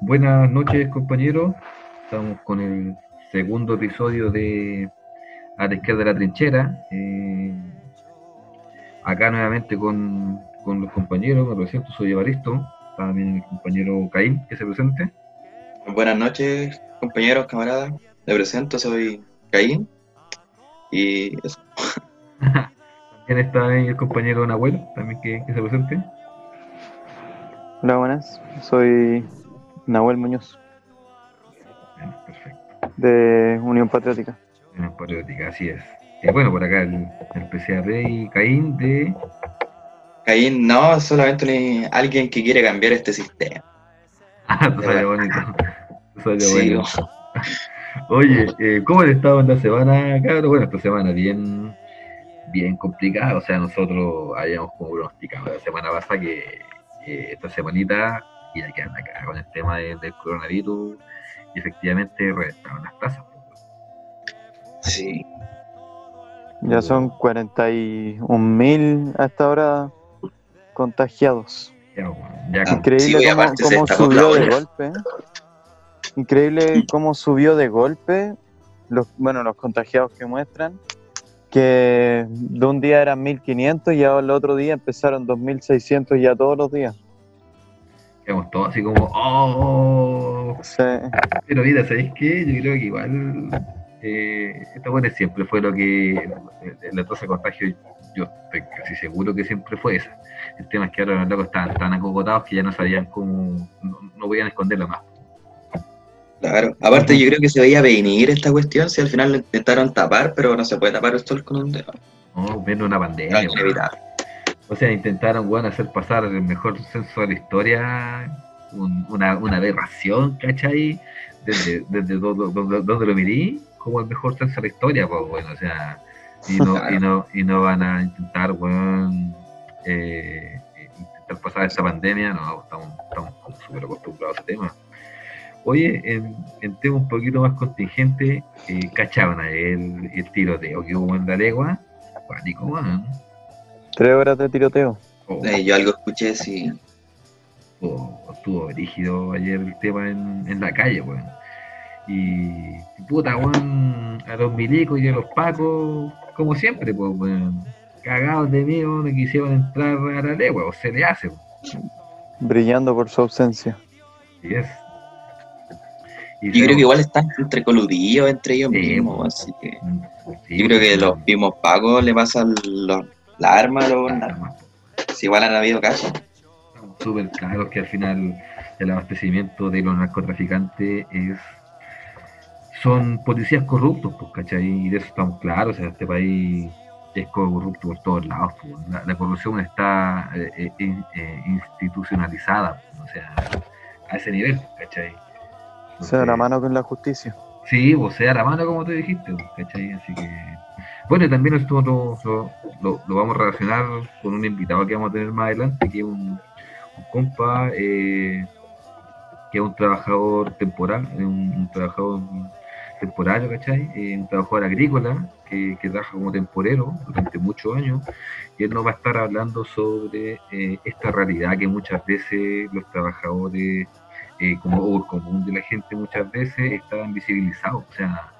Buenas noches, compañeros. Estamos con el segundo episodio de A la izquierda de la trinchera. Eh, acá nuevamente con, con, los compañeros. Me presento, soy Evaristo. También el compañero Caín, que se presente. Buenas noches, compañeros, camaradas. Me presento, soy Caín. Y eso. también está ahí el compañero Nahuel, también que, que se presente. Hola, buenas. Soy Nahuel Muñoz. perfecto. De Unión Patriótica. Unión Patriótica, así es. Eh, bueno, por acá el, el PCAP y Caín de. Caín, no, solamente alguien que quiere cambiar este sistema. Ah, te sale bonito. Te sale sí, bonito. Oye, eh, ¿cómo han estado en la semana, cabrón? Bueno, esta semana bien, bien complicada. O sea, nosotros habíamos como pronosticado la semana pasada que esta semanita y ya quedan acá con el tema del coronavirus y efectivamente reventaron las tasas. Sí. Ya son 41 mil hasta ahora contagiados. Increíble cómo, subió de golpe. Increíble cómo subió de golpe los, bueno, los contagiados que muestran, que de un día eran 1500 y al otro día empezaron 2600 ya todos los días. Quedamos todos así como, oh. Sí. Pero mira, ¿sabéis qué? Yo creo que igual eh, esta buena siempre fue lo que la tasa de contagio, yo estoy casi seguro que siempre fue esa. El tema es que ahora los locos estaban tan acogotados que ya no sabían cómo, no, no podían esconderla más. Claro, aparte yo creo que se veía venir esta cuestión, si al final lo intentaron tapar, pero no se puede tapar esto con un dedo. No, viendo una pandemia. O sea, intentaron, bueno, hacer pasar el mejor censo de la historia, una, una aberración, ¿cachai? Desde, desde donde, lo mirí, como el mejor censo de la historia, pues bueno, o sea, y no, y no, y no van a intentar, bueno, eh, intentar pasar esta pandemia, no, estamos, estamos súper acostumbrados a ese tema. Oye, en, en, tema un poquito más contingente, eh, cachaban el, el tiroteo que hubo en la legua. Pánico, man. Tres horas de tiroteo. Oh. Eh, yo algo escuché, sí. estuvo rígido ayer el tema en, en la calle, weón. Y puta, weón, a los milicos y a los pacos, como siempre, pues, weón. Cagados de miedo, no quisieron entrar a la legua, o se le hace. Weón. Brillando por su ausencia. Sí es. Y yo creo que igual están entrecoludidos entre ellos mismos, así que sí, yo creo que los mismos pagos le pasan los, la arma a los armas. Si igual han habido casos. Súper claros que al final el abastecimiento de los narcotraficantes es son policías corruptos, pues, ¿cachai? Y de eso estamos claros, o sea, este país es corrupto por todos lados, pues. la, corrupción está eh, eh, eh, institucionalizada, pues, o sea, a ese nivel, ¿cachai? O sea, la mano con la justicia. Sí, o sea, la mano como te dijiste, ¿cachai? Así que... Bueno, y también esto lo, lo, vamos a relacionar con un invitado que vamos a tener más adelante, que es un, compa, eh, que es un trabajador temporal, un, trabajador temporario, ¿cachai? Eh, un trabajador agrícola que, que, trabaja como temporero durante muchos años y él nos va a estar hablando sobre eh, esta realidad que muchas veces los trabajadores eh, como común de la gente muchas veces está invisibilizado. O sea,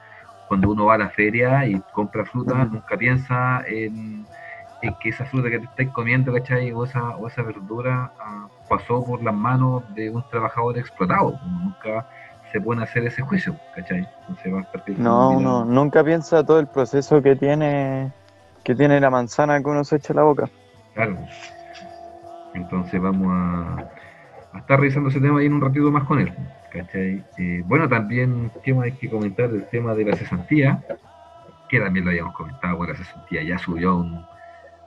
cuando uno va a la feria y compra fruta, nunca piensa en, en, que esa fruta que te estáis comiendo, ¿cachai? O esa, o esa verdura ah, pasó por las manos de un trabajador explotado. Nunca se puede hacer ese juicio, ¿cachai? Entonces va a no, no, nunca piensa todo el proceso que tiene, que tiene la manzana que uno se echa a la boca. Claro. Entonces vamos a a estar revisando ese tema ahí en un ratito más con él. ¿Cachai? Eh, bueno, también tema hay que comentar el tema de la cesantía, que también lo habíamos comentado, bueno, la cesantía ya subió a un,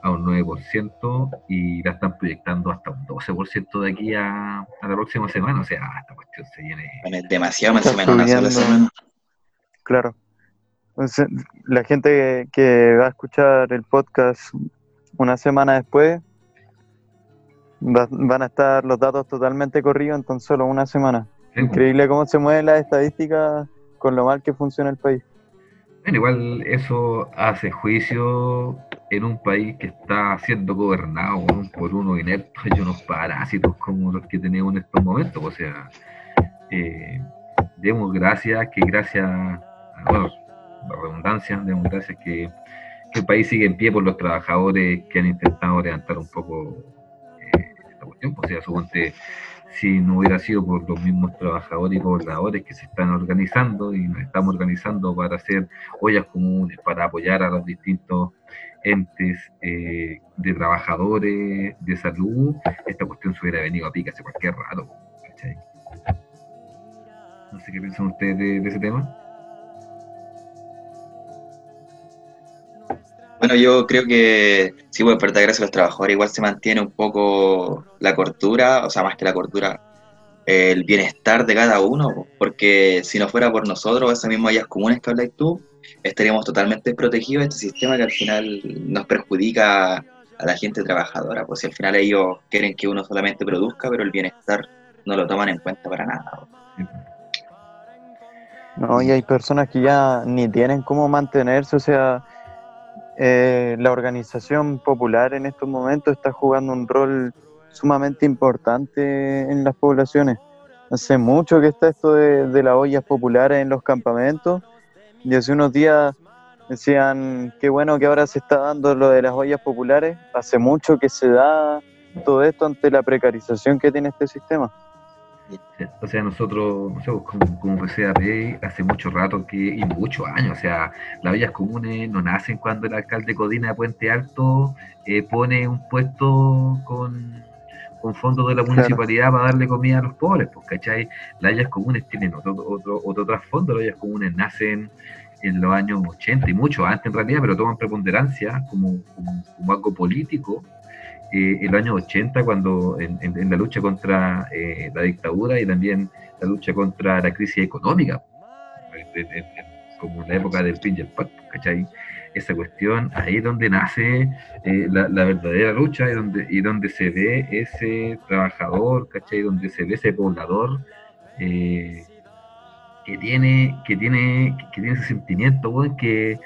a un 9% y la están proyectando hasta un 12% de aquí a, a, la próxima semana, o sea, esta cuestión se viene... Bueno, es demasiado más o menos una sola semana. Claro. Entonces, la gente que va a escuchar el podcast una semana después van a estar los datos totalmente corridos en tan solo una semana. Increíble cómo se mueven las estadísticas con lo mal que funciona el país. Bueno, igual eso hace juicio en un país que está siendo gobernado por unos ineptos y unos parásitos como los que tenemos en estos momentos. O sea, eh, demos gracias, que gracias, bueno, la redundancia, demos gracias que, el país sigue en pie por los trabajadores que han intentado levantar un poco eh, esta cuestión, o sea, suponte si no hubiera sido por los mismos trabajadores y pobladores que se están organizando y nos estamos organizando para hacer ollas comunes, para apoyar a los distintos entes eh, de trabajadores de salud, esta cuestión se hubiera venido a pica hace cualquier rato. No sé qué piensan ustedes de ese tema. Bueno, yo creo que sí, pues, verdad, gracias a los trabajadores igual se mantiene un poco la cordura, o sea, más que la cordura, el bienestar de cada uno, porque si no fuera por nosotros, esas mismas áreas comunes que habláis tú, estaríamos totalmente desprotegidos de este sistema que al final nos perjudica a la gente trabajadora, pues si al final ellos quieren que uno solamente produzca, pero el bienestar no lo toman en cuenta para nada. No, y hay personas que ya ni tienen cómo mantenerse, o sea, eh, la organización popular en estos momentos está jugando un rol sumamente importante en las poblaciones. Hace mucho que está esto de, las ollas populares en los campamentos y hace unos días decían qué bueno que ahora se está dando lo de las ollas populares. Hace mucho que se da todo esto ante la precarización que tiene este sistema. O sea, nosotros, no sé, como, como PCAP, hace mucho rato que, y muchos años, o sea, las villas comunes no nacen cuando el alcalde Codina de Puente Alto eh, pone un puesto con, con fondos de la municipalidad para darle comida a los pobres, pues, ¿cachai? Las villas comunes tienen otro, otro, otro trasfondo, las villas comunes nacen en los años 80 y mucho antes en realidad, pero toman preponderancia como, como algo político eh, en los años 80, cuando en, la lucha contra eh, la dictadura y también la lucha contra la crisis económica, como en la época del fin ¿cachai? Esa cuestión, ahí es donde nace eh, la, verdadera lucha y donde, y donde se ve ese trabajador, ¿cachai? Donde se ve ese poblador eh, que tiene, que tiene, que tiene ese sentimiento, que,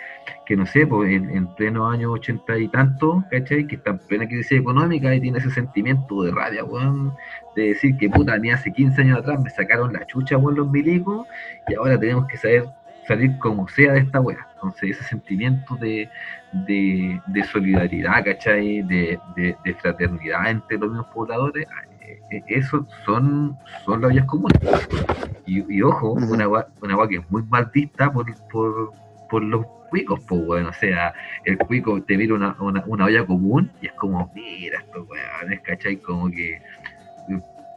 que no sé, pues en, pleno año ochenta y tanto, ¿cachai? Que está en plena crisis económica y tiene ese sentimiento de rabia, weón, de decir que puta, ni hace 15 años atrás me sacaron la chucha, weón, los milicos, y ahora tenemos que saber salir como sea de esta weá. Entonces, ese sentimiento de, de, solidaridad, ¿cachai? De, de, fraternidad entre los mismos pobladores, e, eso son, son las vías comunes. Y, ojo, una agua, una que es muy mal vista por, por, por los cuicos, pues, bueno, o sea, el cuico te mira una, una, una, olla común y es como, mira estos weones, ¿cachai? Como que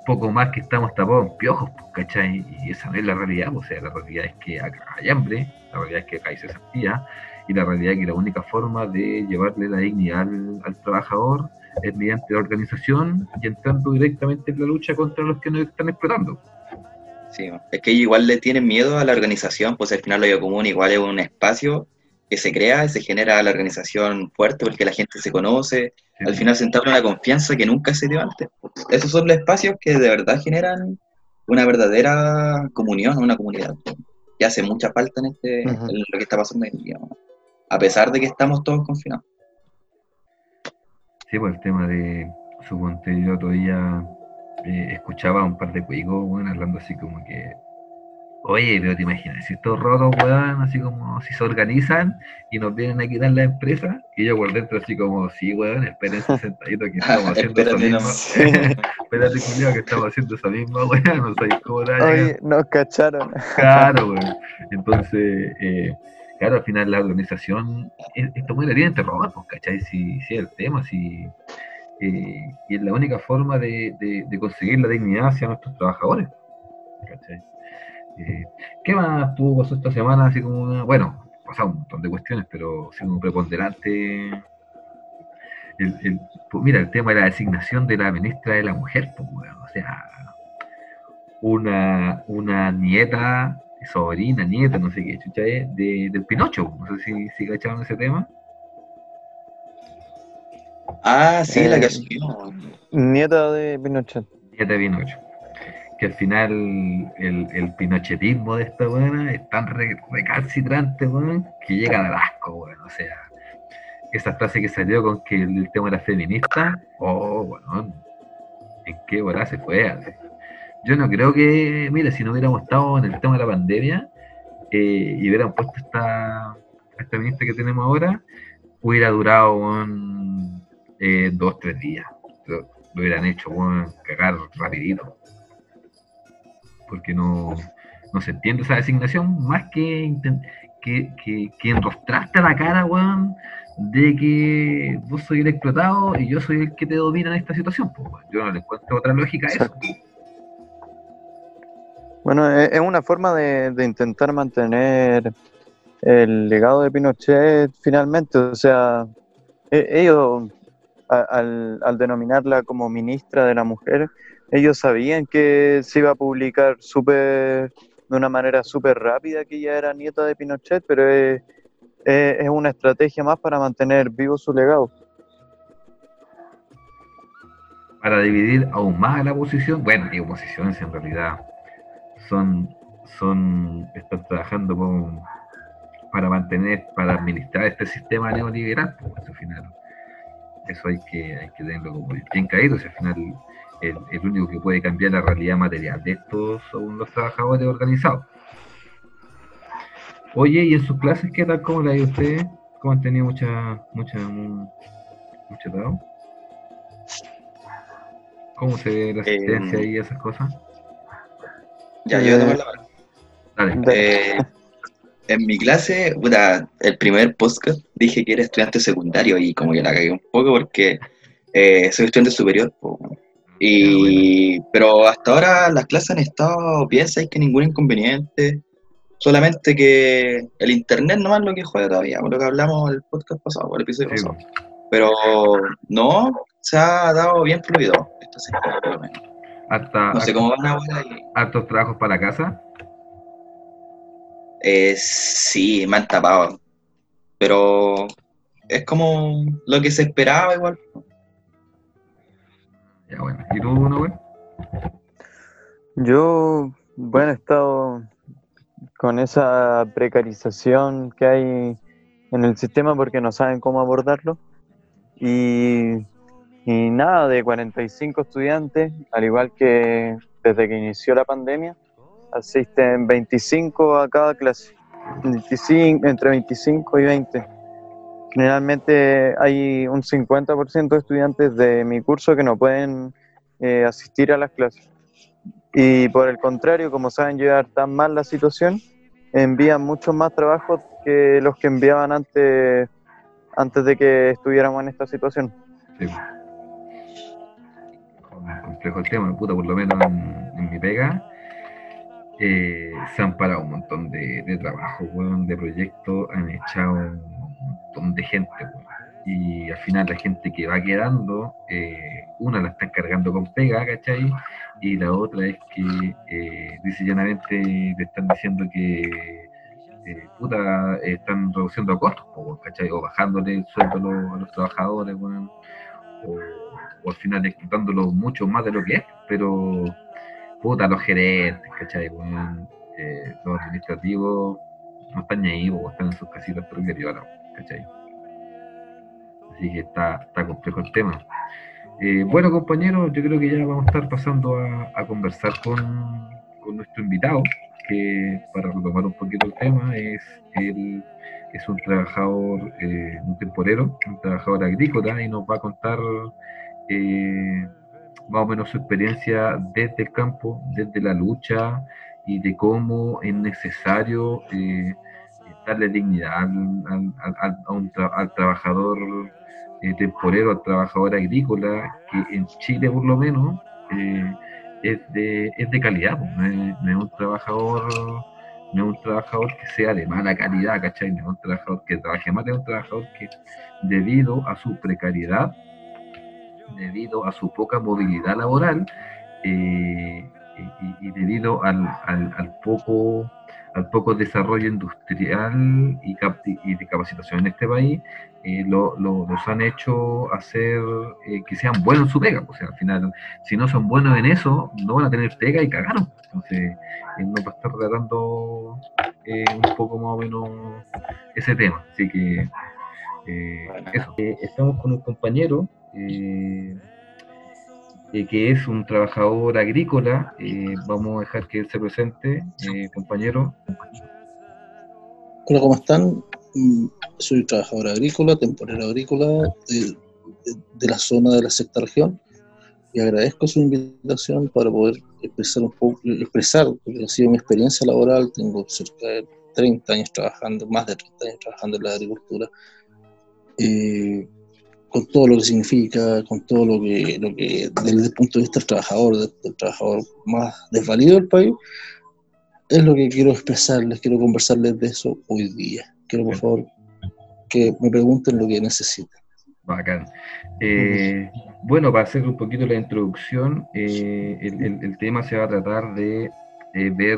poco más que estamos tapados en piojos, pues, ¿cachai? Y esa no es la realidad, pues, o sea, la realidad es que acá hay hambre, la realidad es que acá hay cesantía, y la realidad es que la única forma de llevarle la dignidad al trabajador es mediante la organización y entrando directamente en la lucha contra los que nos están explotando. Sí, es que igual le tienen miedo a la organización, pues al final lo común igual es un espacio que se crea, se genera la organización fuerte porque la gente se conoce, al final se entabla una confianza que nunca se dio antes. Esos son los espacios que de verdad generan una verdadera comunión, una comunidad, que hace mucha falta en, este, lo que está pasando en el día, a pesar de que estamos todos confinados. Sí, pues el tema de, suponte, yo todavía eh, escuchaba a un par de cuicos, bueno, hablando así como que, oye, pero te imaginas, si estos rotos, weón, así como si se organizan y nos vienen a quitar la empresa, y yo por dentro así como, sí, weón, espérense sentadito que estamos haciendo eso mismo. Espérate, culiao, que estamos haciendo esa misma, weón, no sabéis cómo Oye, nos cacharon. Claro, weón. Entonces, eh, claro, al final la organización, esto muy la tiene entre robar, pues, ¿cachai? Si, si es el tema, si, eh, y es la única forma de, de, conseguir la dignidad hacia nuestros trabajadores, ¿cachai? Eh, ¿Qué más tuvo esta semana? Así como una, bueno, pasado un montón de cuestiones, pero siendo preponderante. El, el, pues mira, el tema de la designación de la ministra de la mujer, pues, bueno, o sea, una, una nieta sobrina, nieta, no sé qué chucha es, de, del Pinocho. No sé si, si cacharon ese tema. Ah, sí, la que Nieta de Pinochet. Nieta de Pinocho. Al final el, pinochetismo de esta buena es tan recalcitrante, que llega al asco, bueno. O sea, esa frase que salió con que el, tema era feminista, oh, bueno, ¿en qué hora se fue? yo no creo que, mire, si no hubiéramos estado en el tema de la pandemia eh, y hubieran puesto esta, esta ministra que tenemos ahora, hubiera durado un, eh, dos, tres días. Lo, hubieran hecho, cagar rapidito. Porque no, no se entiende esa designación más que, que, que, enrostraste la cara, weón, de que vos soy el explotado y yo soy el que te domina en esta situación. Pues, yo no le encuentro otra lógica a eso. Bueno, es una forma de, intentar mantener el legado de Pinochet finalmente. O sea, e, ellos, al, al, denominarla como ministra de la mujer, ellos sabían que se iba a publicar súper de una manera súper rápida que ella era nieta de Pinochet, pero es, es, una estrategia más para mantener vivo su legado. Para dividir aún más la oposición, bueno, y oposiciones en realidad son, son están trabajando para mantener, para administrar este sistema neoliberal, pues al final. Eso hay que, hay que tenerlo como bien caído, si al final el, el, único que puede cambiar la realidad material de estos son los trabajadores organizados. Oye, ¿y en sus clases qué tal? ¿Cómo la ido usted? ¿Cómo han tenido mucha, mucha, mucho trabajo? ¿Cómo se ve la asistencia eh, y esas cosas? Ya, yo voy a tomar la Dale. Eh, en mi clase, puta, el primer podcast dije que era estudiante secundario y como que la cagué un poco porque eh, soy estudiante superior. Y, pero hasta ahora las clases han estado bien, hay que ningún inconveniente. Solamente que el internet no es lo que juega todavía, por lo que hablamos el podcast pasado, el episodio pasado. Pero no, se ha dado bien fluido esta semana por lo menos. Hasta, no sé cómo van ahora. ¿Hartos trabajos para casa? Eh, sí, me han tapado. Pero es como lo que se esperaba igual. Ya bueno. ¿Y tú? Yo, bueno, he estado con esa precarización que hay en el sistema porque no saben cómo abordarlo. Y y nada, de 45 estudiantes, al igual que desde que inició la pandemia, asisten 25 a cada clase, 25, entre 25 y 20. Generalmente hay un 50% de estudiantes de mi curso que no pueden eh, asistir a las clases. Y por el contrario, como saben llevar tan mal la situación, envían muchos más trabajos que los que enviaban antes, antes de que estuviéramos en esta situación. Sí complejo el tema, puta, por lo menos en, mi pega, eh, se han parado un montón de, de trabajo, de proyectos, han echado de gente, y al final la gente que va quedando, eh, una la están cargando con pega, ¿cachai? Y la otra es que, eh, dice llanamente, le están diciendo que, puta, están reduciendo costos. O bajándole el sueldo a los, trabajadores, o al final explotándolo mucho más de lo que es, pero puta, los gerentes, ¿cachai? Eh, los administrativos no están ahí, o están en sus casitas pero ¿cachai? Así que está, está complejo el tema. Eh, bueno, compañeros, yo creo que ya vamos a estar pasando a, conversar con, nuestro invitado, que para retomar un poquito el tema, es, el, es un trabajador, eh, un temporero, un trabajador agrícola, y nos va a contar eh, más o menos su experiencia desde el campo, desde la lucha y de cómo es necesario darle dignidad al, al, trabajador eh, temporero, al trabajador agrícola, que en Chile por lo menos eh, es, de, es de calidad, no es, un trabajador no es un trabajador que sea de mala calidad, ¿cachai? No es un trabajador que trabaje mal, es un trabajador que debido a su precariedad debido a su poca movilidad laboral eh, y, debido al, al, poco al poco desarrollo industrial y, y de capacitación en este país, eh, lo, los han hecho hacer eh, que sean buenos en su pega. O sea, al final, si no son buenos en eso, no van a tener pega y cagaron. Entonces, él nos va a estar tratando un poco más o menos ese tema. Así que, eso. estamos con un compañero eh, que es un trabajador agrícola. Eh, vamos a dejar que él se presente, eh, compañero. Hola, ¿cómo están? Mm, soy trabajador agrícola, temporero agrícola de, la zona de la sexta región y agradezco su invitación para poder expresar un poco, expresar, porque ha sido mi experiencia laboral, tengo cerca de 30 años trabajando, más de 30 años trabajando en la agricultura. Eh, con todo lo que significa, con todo lo que, lo que desde el punto de vista del trabajador, del, trabajador más desvalido del país, es lo que quiero expresarles, quiero conversarles de eso hoy día. Quiero, por favor, que me pregunten lo que necesiten. Bacán. Eh, bueno, para hacer un poquito la introducción, eh, el, tema se va a tratar de eh, ver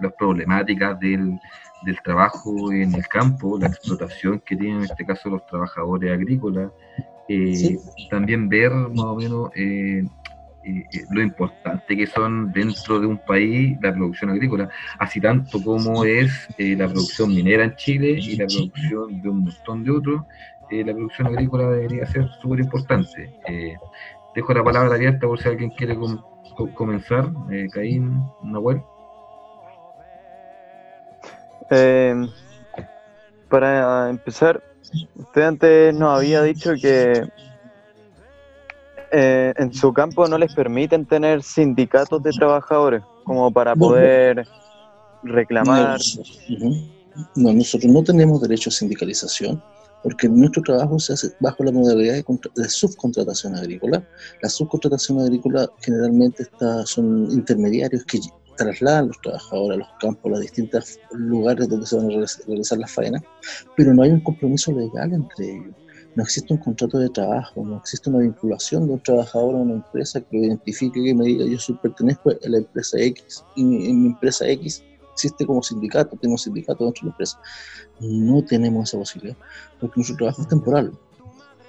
las problemáticas del, del trabajo en el campo, la explotación que tienen en este caso los trabajadores agrícolas, eh, también ver más o menos eh, eh, lo importante que son dentro de un país la producción agrícola, así tanto como es la producción minera en Chile y la producción de un montón de otros, la producción agrícola debería ser súper importante. dejo la palabra abierta por si alguien quiere comenzar. Caín, Nahuel. Eh, para empezar, usted antes nos había dicho que eh, en su campo no les permiten tener sindicatos de trabajadores como para poder reclamar. No, nosotros no tenemos derecho a sindicalización porque nuestro trabajo se hace bajo la modalidad de, subcontratación agrícola. La subcontratación agrícola generalmente está, son intermediarios que trasladan los trabajadores a los campos, a los distintos lugares donde se van a realizar las faenas, pero no hay un compromiso legal entre ellos. No existe un contrato de trabajo, no existe una vinculación de un trabajador a una empresa que lo identifique, que me diga yo pertenezco a la empresa X y en mi empresa X existe como sindicato, tengo un sindicato dentro de la empresa. No tenemos esa posibilidad, porque nuestro trabajo es temporal.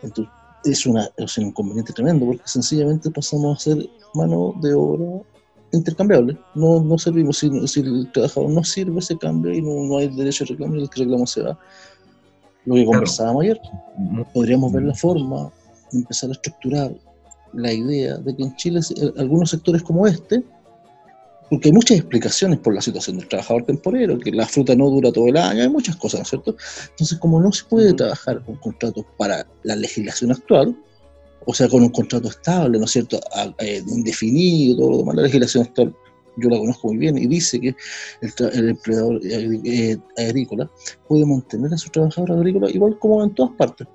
Entonces, es, una, es un inconveniente tremendo, porque sencillamente pasamos a ser mano de obra intercambiable. No, no servimos. Si, si, el trabajador no sirve, se cambia y no, no hay derecho a reclamo y el reclamo se va. Lo que conversábamos ayer, podríamos ver la forma de empezar a estructurar la idea de que en Chile algunos sectores como este, porque hay muchas explicaciones por la situación del trabajador temporero, que la fruta no dura todo el año, hay muchas cosas, ¿no es cierto? Entonces, como no se puede trabajar con contratos para la legislación actual, o sea, con un contrato estable, ¿no es cierto?, eh, indefinido, todo lo demás. La legislación actual yo la conozco muy bien y dice que el, empleador eh, agrícola puede mantener a su trabajador agrícola igual como en todas partes.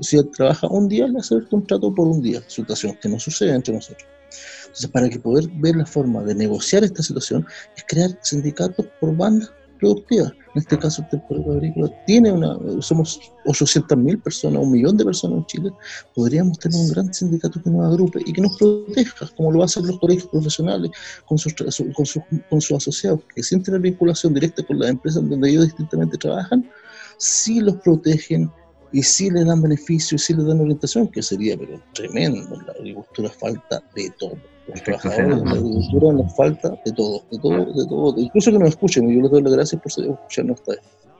Si él trabaja un día, le hace el contrato por un día, situación que no sucede entre nosotros. Entonces, para que poder ver la forma de negociar esta situación, es crear sindicatos por bandas productivas. En este caso, el temporero agrícola tiene una, somos 800.000 personas, un millón de personas en Chile, podríamos tener un gran sindicato que nos agrupe y que nos proteja, como lo hacen los colegios profesionales con sus, con sus, con sus asociados, que sienten la vinculación directa con las empresas donde ellos distintamente trabajan, sí los protegen y sí les dan beneficios y sí les dan orientación, que sería pero tremendo. En la agricultura falta de todo los trabajadores de la agricultura nos falta de todo, de todo, de todo, incluso que nos escuchen, yo les doy las gracias por escucharnos esta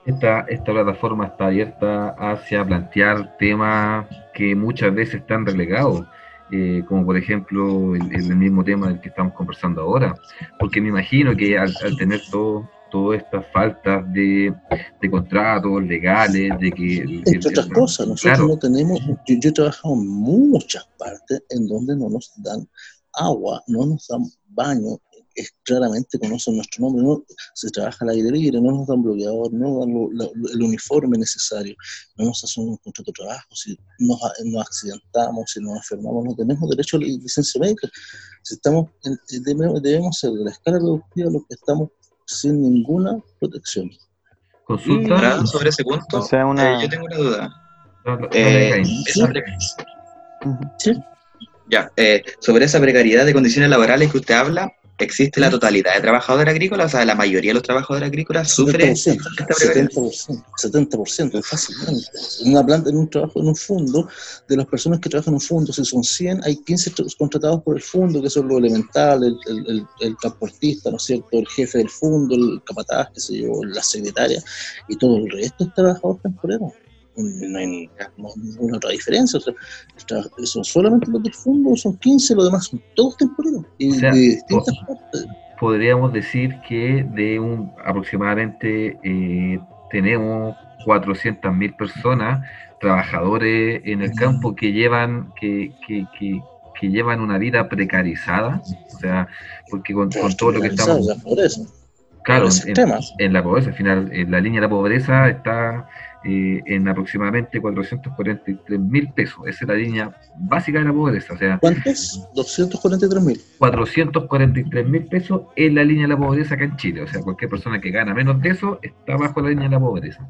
Esta, esta plataforma está abierta hacia plantear temas que muchas veces están relegados, eh, como por ejemplo el, el, mismo tema del que estamos conversando ahora, porque me imagino que al, tener todo, todas estas faltas de, de, contratos legales, de que... Entre otras cosas, nosotros no tenemos, yo, yo, he trabajado en muchas partes en donde no nos dan agua, no nos dan baño, es, claramente conocen nuestro nombre, no, se trabaja al aire libre, no nos dan bloqueador, no nos dan el uniforme necesario, no nos hacen un contrato de trabajo, si nos, nos accidentamos, si nos enfermamos, no tenemos derecho a la licencia médica. Si estamos debemos, debemos ser de la escala productiva los que estamos sin ninguna protección. Consulta sobre ese punto. Eh, yo tengo una duda. Eh, ¿Sí? Ya, eh, sobre esa precariedad de condiciones laborales que usted habla, ¿existe la totalidad de trabajadores agrícolas? O sea, la mayoría de los trabajadores agrícolas sufre 70%, 70%, fácilmente. En una planta, en un trabajo, en un fondo, de las personas que trabajan en un fondo, si son 100, hay 15 contratados por el fondo, que son lo elemental, el, el, transportista, ¿no es cierto?, el jefe del fondo, el capataz, qué sé yo, la secretaria, y todo el resto es trabajador temporero. No hay ninguna otra diferencia. O sea, son solamente los del fondo, son 15, los demás son todos temporeros y de distintas partes. Podríamos decir que de un aproximadamente eh, tenemos 400.000 personas, trabajadores en el campo que llevan, que, que, que, que llevan una vida precarizada, o sea, porque con, todo lo que estamos... Claro, en, la pobreza, al final, en la línea de la pobreza está eh, en aproximadamente 443 mil pesos. Esa es la línea básica de la pobreza. O sea, ¿Cuántos? 243 mil. 443 mil pesos es la línea de la pobreza acá en Chile. O sea, cualquier persona que gana menos de eso está bajo la línea de la pobreza.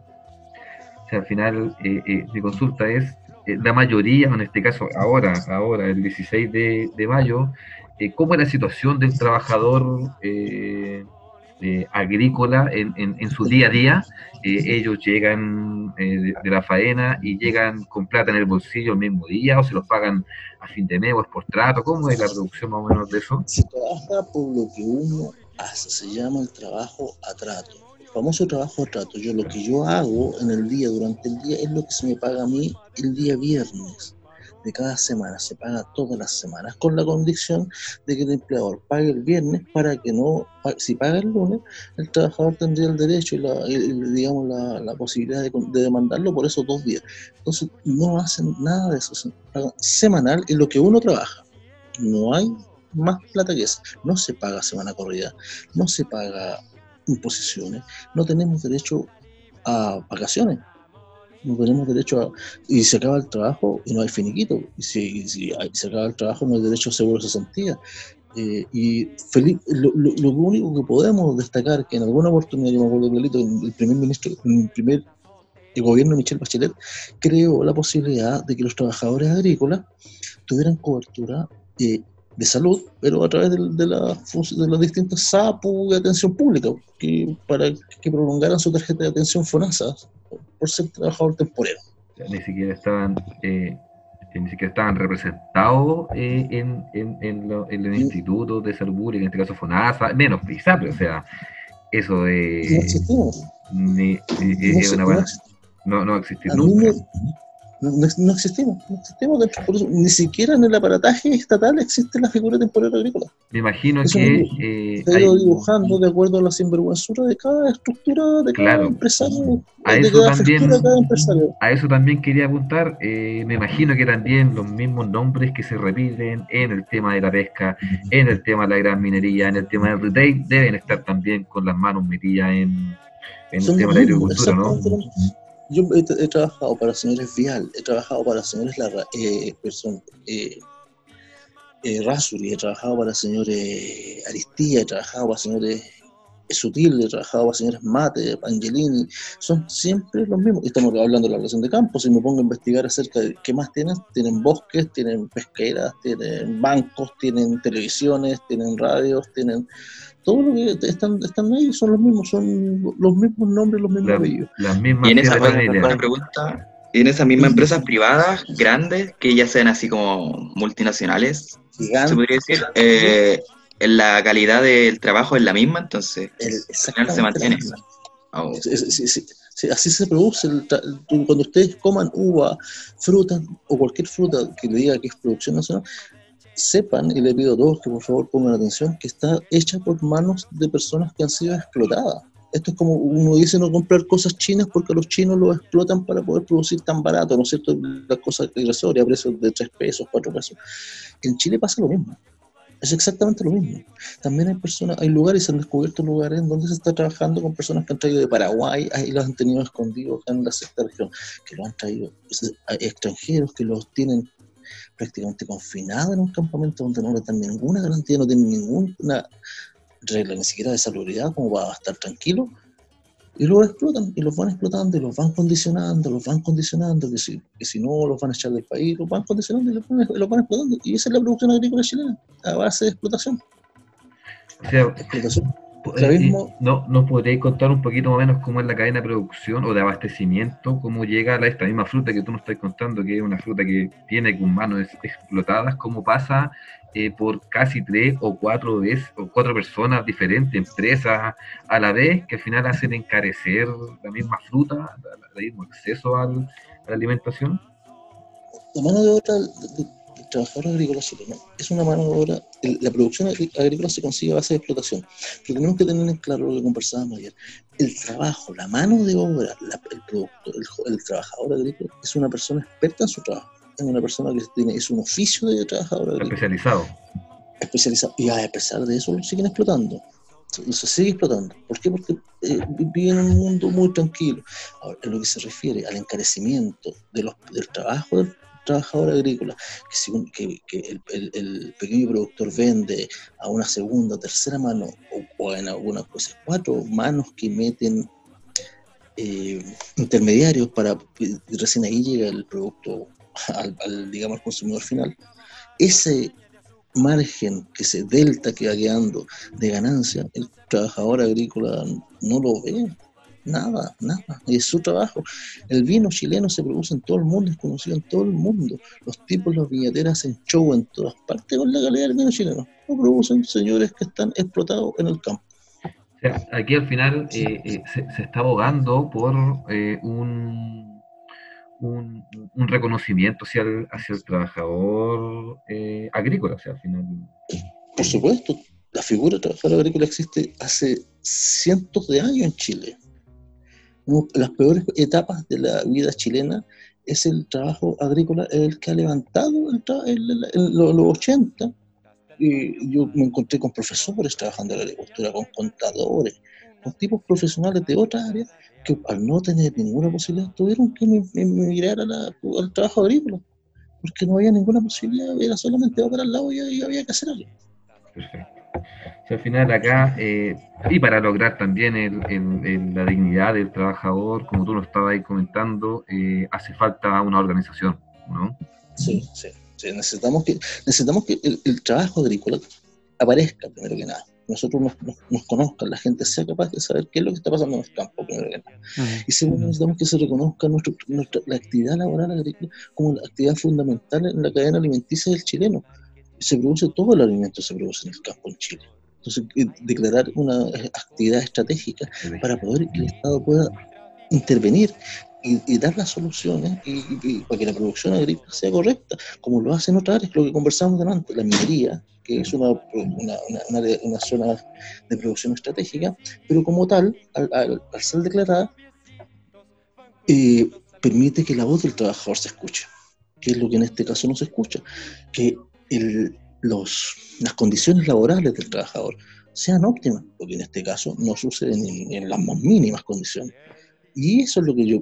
O sea, al final, eh, eh, mi consulta es, la mayoría, en este caso ahora, ahora el 16 de, de mayo, ¿cómo es la situación del trabajador? Eh, agrícola en, en, su día a día, eh, ellos llegan eh, de, la faena y llegan con plata en el bolsillo el mismo día o se los pagan a fin de mes o es por trato, ¿cómo es la reducción más o menos de eso? Se trabaja por lo que uno hace, se llama el trabajo a trato. El famoso trabajo a trato, yo lo que yo hago en el día, durante el día, es lo que se me paga a mí el día viernes de cada semana, se paga todas las semanas, con la condición de que el empleador pague el viernes para que no, si paga el lunes, el trabajador tendría el derecho y, la, digamos la, posibilidad de, demandarlo por esos dos días. Entonces no hacen nada de eso, se paga semanal en lo que uno trabaja. No hay más plata que eso. No se paga semana corrida, no se paga imposiciones, no tenemos derecho a vacaciones no tenemos derecho a... Y se acaba el trabajo y no hay finiquito. Y si, se acaba el trabajo no hay derecho a seguro de cesantía. Eh, y Felipe, lo, lo, único que podemos destacar que en alguna oportunidad, yo me acuerdo clarito, el primer ministro, el primer el gobierno de Michelle Bachelet creó la posibilidad de que los trabajadores agrícolas tuvieran cobertura eh, de salud, pero a través de, de, la, de las distintas SAPU de atención pública, que, para que prolongaran su tarjeta de atención FONASA, por ser trabajador temporero. ni siquiera estaban, eh, ni siquiera estaban representados eh, en, en, en, en, el Instituto de Salud Pública, en este caso FONASA, menos PISAPRE, o sea, eso de... No ni, es una buena, no, no existir nunca. No, existimos, no existimos por eso, ni siquiera en el aparataje estatal existe la figura temporal agrícola. Me imagino que... Eh, se ha ido dibujando de acuerdo a la sinvergüenzura de cada estructura, de cada empresario, a de eso también, cada empresario. A eso también quería apuntar, eh, me imagino que también los mismos nombres que se repiten en el tema de la pesca, en el tema de la gran minería, en el tema del retail, deben estar también con las manos metidas en, en el tema de la agricultura, ¿no? Yo he, trabajado para señores Vial, he trabajado para señores Larra, eh, eh, eh, Rasuri, he trabajado para señores Aristía, he trabajado para señores Sutil, he trabajado para señores Mate, Angelini, son siempre los mismos. Estamos hablando de la relación de campo, si me pongo a investigar acerca de qué más tienen, tienen bosques, tienen pesqueras, tienen bancos, tienen televisiones, tienen radios, tienen todo lo que están, están ahí son los mismos, son los mismos nombres, los mismos apellidos. y en esa pregunta, en esas mismas empresas privadas grandes, que ya sean así como multinacionales, se podría decir, eh, la calidad del trabajo es la misma, entonces se mantiene. Oh. así se produce. cuando ustedes coman uva, fruta o cualquier fruta que le diga que es producción nacional, sepan, y le pido a todos que por favor pongan atención, que está hecha por manos de personas que han sido explotadas. Esto es como uno dice no comprar cosas chinas porque los chinos lo explotan para poder producir tan barato, ¿no es cierto? Las cosas irrisorias, precios de 3 pesos, 4 pesos. En Chile pasa lo mismo. Es exactamente lo mismo. También hay personas, hay lugares, se han descubierto lugares donde se está trabajando con personas que han traído de Paraguay y los han tenido escondidos en la sexta región, que lo han traído extranjeros, que los tienen prácticamente confinado en un campamento donde no le dan ninguna garantía, no tienen ninguna regla ni siquiera de salubridad como para estar tranquilo, y los explotan, y los van explotando, y los van condicionando, los van condicionando, que si, que si no los van a echar del país, los van condicionando y los van, los van explotando. Y esa es la producción agrícola chilena, a base de explotación. explotación. ¿No, ¿Nos podríais contar un poquito más o menos cómo es la cadena de producción o de abastecimiento? ¿Cómo llega a esta misma fruta que tú nos estás contando, que es una fruta que tiene con manos explotadas? ¿Cómo pasa eh, por casi tres o cuatro veces o cuatro personas diferentes, empresas a la vez, que al final hacen encarecer la misma fruta, el mismo acceso a la alimentación? La mano de obra del trabajador agrícola chileno es una mano de obra, la producción agrícola se consigue a base de explotación, pero tenemos que tener en claro lo que conversábamos ayer. El trabajo, la mano de obra, el producto, el, el trabajador agrícola es una persona experta en su trabajo es una persona que tiene, es un oficio de trabajador Especializado. Especializado. Y a pesar de eso lo siguen explotando. Se sigue explotando. ¿Por qué? Porque eh, viven en un mundo muy tranquilo. Ahora, en lo que se refiere al encarecimiento de los, del trabajo del trabajador agrícola, que, que, el, pequeño productor vende a una segunda, tercera mano, o, en algunas cosas cuatro manos que meten eh, intermediarios para recién ahí llega el producto al, digamos, consumidor final, ese margen, que ese delta que va quedando de ganancia, el trabajador agrícola no lo ve. Nada, nada. Es su trabajo. El vino chileno se produce en todo el mundo, es conocido en todo el mundo. Los tipos, los viñateras hacen show en todas partes con la calidad del vino chileno. Lo producen señores que están explotados en el campo. aquí al final eh, eh, se, está abogando por eh, un un, reconocimiento hacia el, hacia el trabajador eh, agrícola, o sea, al final. Por supuesto, la figura del trabajador agrícola existe hace cientos de años en Chile. Las peores etapas de la vida chilena es el trabajo agrícola el que ha levantado en los 80. Y yo me encontré con profesores trabajando en la agricultura, con contadores, con tipos profesionales de otras áreas que al no tener ninguna posibilidad tuvieron que emigrar al trabajo agrícola, porque no había ninguna posibilidad, era solamente para el lado y, había que hacer algo. Perfecto. Al final acá, eh, y para lograr también la dignidad del trabajador, como tú lo estabas ahí comentando, eh, hace falta una organización, ¿no? Sí, sí, necesitamos que, necesitamos que el trabajo agrícola aparezca primero que nada nosotros nos, conozcan, la gente sea capaz de saber qué es lo que está pasando en el campo, Y segundo, necesitamos que se reconozca nuestra, la actividad laboral agrícola como la actividad fundamental en la cadena alimenticia del chileno. Se produce todo el alimento, se produce en el campo en Chile. Entonces, eh, declarar una actividad estratégica para poder que el Estado pueda intervenir y, dar las soluciones y, para que la producción agrícola sea correcta, como lo hacen otras áreas, lo que conversamos delante, la minería, que es una, una, una, zona de producción estratégica, pero como tal, al, ser declarada, eh, permite que la voz del trabajador se escuche, que es lo que en este caso no se escucha, que el, los, las condiciones laborales del trabajador sean óptimas, porque en este caso no sucede ni en las más mínimas condiciones. Y eso es lo que yo,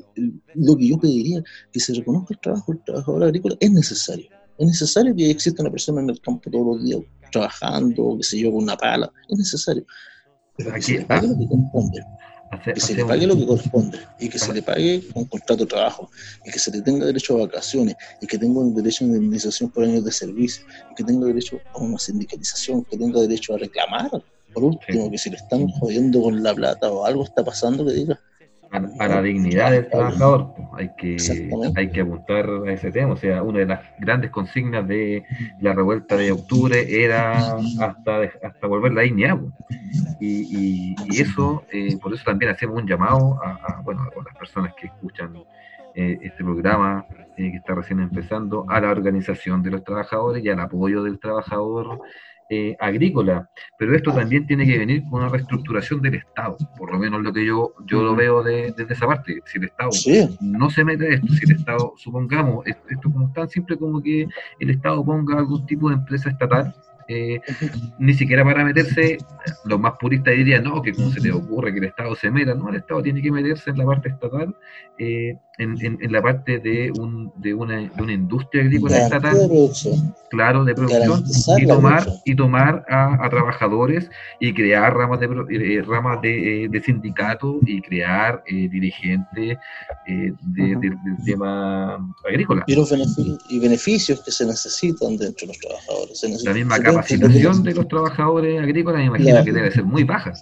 lo que yo pediría, que se reconozca el trabajo del trabajador agrícola, es necesario. Es necesario que exista una persona en el campo todos los días trabajando, que se yo, con una pala, es necesario. Pero lo que que se le pague lo que corresponde y que se le pague con contrato de trabajo y que se le tenga derecho a vacaciones y que tenga un derecho a indemnización por años de servicio y que tenga derecho a una sindicalización, que tenga derecho a reclamar. Por último, que si le están jodiendo con la plata o algo está pasando, que diga, a, la dignidad del trabajador. Hay que, hay que apuntar a ese tema. O sea, una de las grandes consignas de la revuelta de octubre era hasta, hasta volver la dignidad. Y, y, eso, eh, por eso también hacemos un llamado a, bueno, a las personas que escuchan eh, este programa eh, que está recién empezando, a la organización de los trabajadores y al apoyo del trabajador eh, agrícola, pero esto también tiene que venir con una reestructuración del Estado, por lo menos lo que yo, yo lo veo desde esa parte. Si el Estado no se mete esto, si el Estado, supongamos, esto como tan simple como que el Estado ponga algún tipo de empresa estatal eh, ni siquiera para meterse, los más puristas dirían, no, que cómo se le ocurre que el Estado se meta, no, el Estado tiene que meterse en la parte estatal, eh, en, la parte de, un, de, una, de una industria agrícola estatal, claro, de producción, y tomar, y tomar a, trabajadores y crear ramas de, eh, ramas de, de sindicatos y crear dirigentes del tema agrícola. Y, los beneficios, y beneficios que se necesitan dentro de los trabajadores. la misma capa capacitación de los trabajadores agrícolas, me imagino que debe ser muy baja.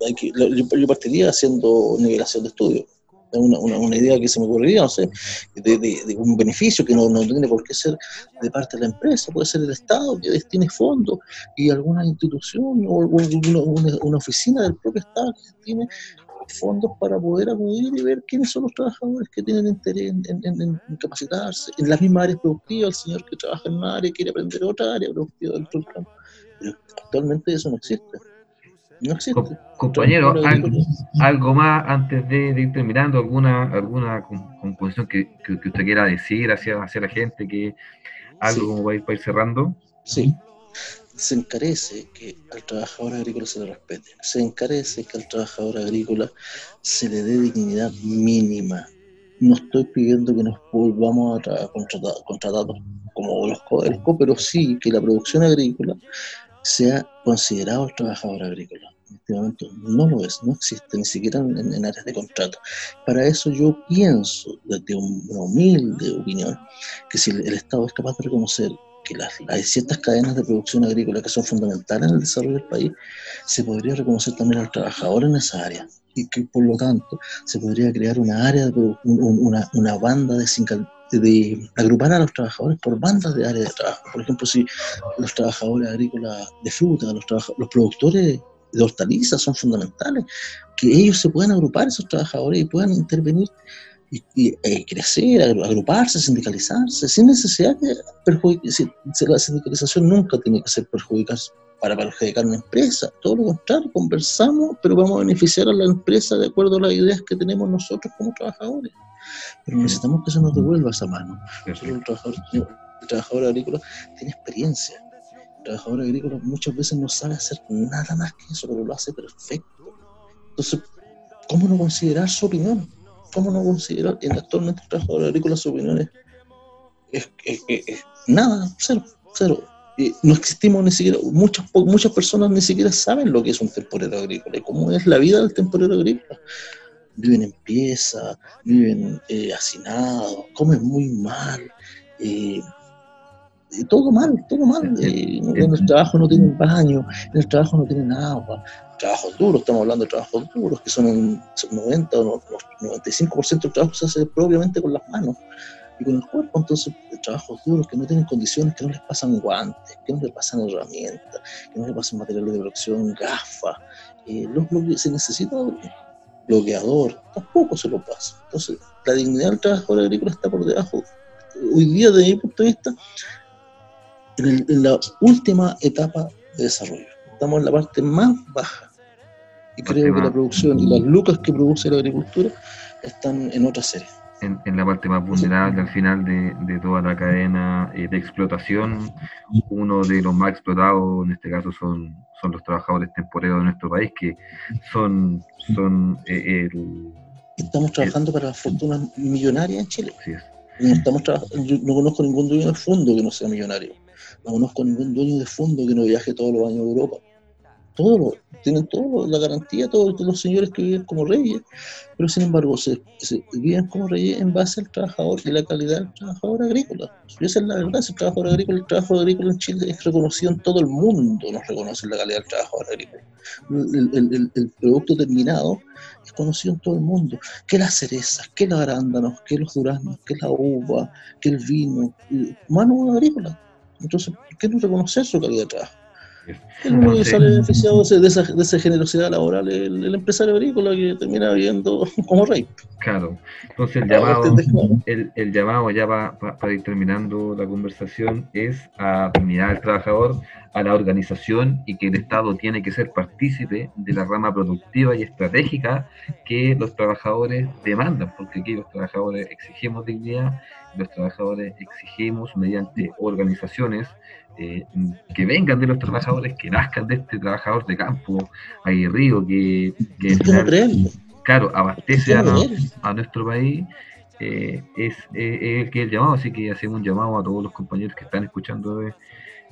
yo, partiría haciendo nivelación de estudio. Una, una, una, idea que se me ocurriría, no sé, de, de, un beneficio que no, no, tiene por qué ser de parte de la empresa, puede ser el Estado que destine fondos y alguna institución o una, una, oficina del propio Estado que tiene fondos para poder acudir y ver quiénes son los trabajadores que tienen interés en, capacitarse. En las mismas áreas productivas, el señor que trabaja en una área quiere aprender otra área productiva del campo. Pero actualmente eso no existe. No existe. compañero, algo, más antes de, ir terminando, alguna alguna composición que, que, usted quiera decir hacia, hacia la gente, que algo como para ir, para ir cerrando. Sí se encarece que al trabajador agrícola se le respete, se encarece que al trabajador agrícola se le dé dignidad mínima. No estoy pidiendo que nos volvamos a contratar, contratados como los CODELCO, pero sí que la producción agrícola sea considerado el trabajador agrícola. En este momento no lo es, no existe ni siquiera en, áreas de contrato. Para eso yo pienso, desde una humilde opinión, que si el Estado es capaz de reconocer que las, hay ciertas cadenas de producción agrícola que son fundamentales en el desarrollo del país, se podría reconocer también al trabajador en esa área y que por lo tanto se podría crear una área, de, una, una banda de, agrupar a los trabajadores por bandas de área de trabajo. Por ejemplo, si los trabajadores agrícolas de fruta, los, los productores de hortalizas son fundamentales, que ellos se puedan agrupar, esos trabajadores, y puedan intervenir y, eh, crecer, agruparse, sindicalizarse, sin necesidad de perjudicar. La sindicalización nunca tiene que ser perjudicar para perjudicar una empresa, todo lo contrario, conversamos, pero vamos a beneficiar a la empresa de acuerdo a las ideas que tenemos nosotros como trabajadores. Pero necesitamos que se nos devuelva esa mano. El trabajador, el trabajador agrícola tiene experiencia. El trabajador agrícola muchas veces no sabe hacer nada más que eso, pero lo hace perfecto. Entonces, ¿cómo no considerar su opinión? ¿Cómo no considerar que actualmente el trabajador agrícola su opinión es, nada, cero, cero? no existimos ni siquiera, muchas, muchas personas ni siquiera saben lo que es un temporero agrícola y cómo es la vida del temporero agrícola. Viven en pieza, viven eh, hacinados, comen muy mal, eh, todo mal, todo mal. Eh, en el trabajo no tienen baño, en el trabajo no tienen agua, trabajos duros, estamos hablando de trabajos duros, que son un 90 o 95% del trabajo se hace propiamente con las manos y con el cuerpo, entonces trabajos duros que no tienen condiciones, que no les pasan guantes, que no les pasan herramientas, que no les pasan materiales de protección, gafas, eh, se necesita bloqueador, tampoco se lo pasa. Entonces, la dignidad del trabajador agrícola está por debajo. Hoy día, desde mi punto de vista, en la última etapa de desarrollo. Estamos en la parte más baja y creo que la producción y las lucas que produce la agricultura están en otra serie. En, la parte más vulnerable al final de, de toda la cadena eh, de explotación. Uno de los más explotados en este caso son, son los trabajadores temporeros de nuestro país, que son, son eh, Estamos trabajando para la fortuna millonaria en Chile. No, estamos no conozco ningún dueño de fondo que no sea millonario. No conozco ningún dueño de fondo que no viaje todos los años a Europa todos tienen toda la garantía, todos los señores que viven como reyes, pero sin embargo se, viven como reyes en base al trabajador y la calidad del trabajador agrícola. Y esa es la verdad, el trabajador agrícola, el trabajo agrícola en Chile es reconocido en todo el mundo, nos reconocen la calidad del trabajador agrícola. El, producto terminado es conocido en todo el mundo, que las cerezas, que los arándanos, que los duraznos, que la uva, que el vino, mano agrícola. Entonces, ¿por qué no reconocer su calidad de trabajo? El único sale beneficiado de esa, de esa generosidad laboral el, empresario agrícola que termina viviendo como rey. Claro, entonces el llamado, el, el llamado ya va, para ir terminando la conversación es a terminar al trabajador, a la organización y que el Estado tiene que ser partícipe de la rama productiva y estratégica que los trabajadores demandan, porque aquí los trabajadores exigimos dignidad, los trabajadores exigimos mediante organizaciones eh, que vengan de los trabajadores, que nazcan de este trabajador de campo aguerrido, que, que claro, abastece a, nuestro país, eh, es, el que el llamado, así que hacemos un llamado a todos los compañeros que están escuchando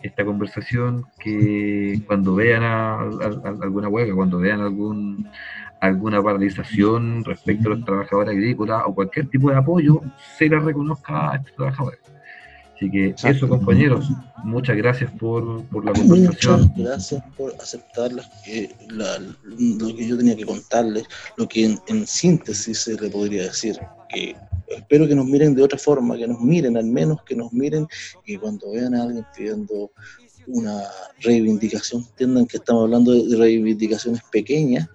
esta conversación, que cuando vean alguna huelga, cuando vean algún alguna paralización respecto a los trabajadores agrícolas o cualquier tipo de apoyo, se les reconozca a estos trabajadores Así que eso, compañeros, muchas gracias por, por la conversación. Muchas gracias por aceptar lo que yo tenía que contarles, lo que en, síntesis se le podría decir, que espero que nos miren de otra forma, que nos miren, al menos que nos miren y cuando vean a alguien pidiendo una reivindicación, entiendan que estamos hablando de reivindicaciones pequeñas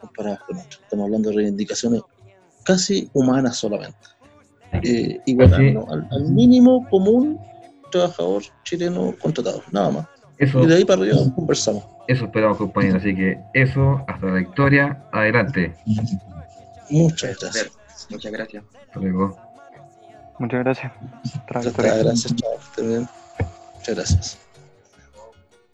comparadas con otras, estamos hablando de reivindicaciones casi humanas solamente. Eh, igual al, mínimo común trabajador chileno contratado, nada más. y de ahí para arriba conversamos. Eso esperamos, compañeros. Así que eso, hasta la victoria. Adelante. Muchas gracias. Muchas gracias. Hasta luego. Muchas gracias. Muchas gracias, chao. Muchas gracias.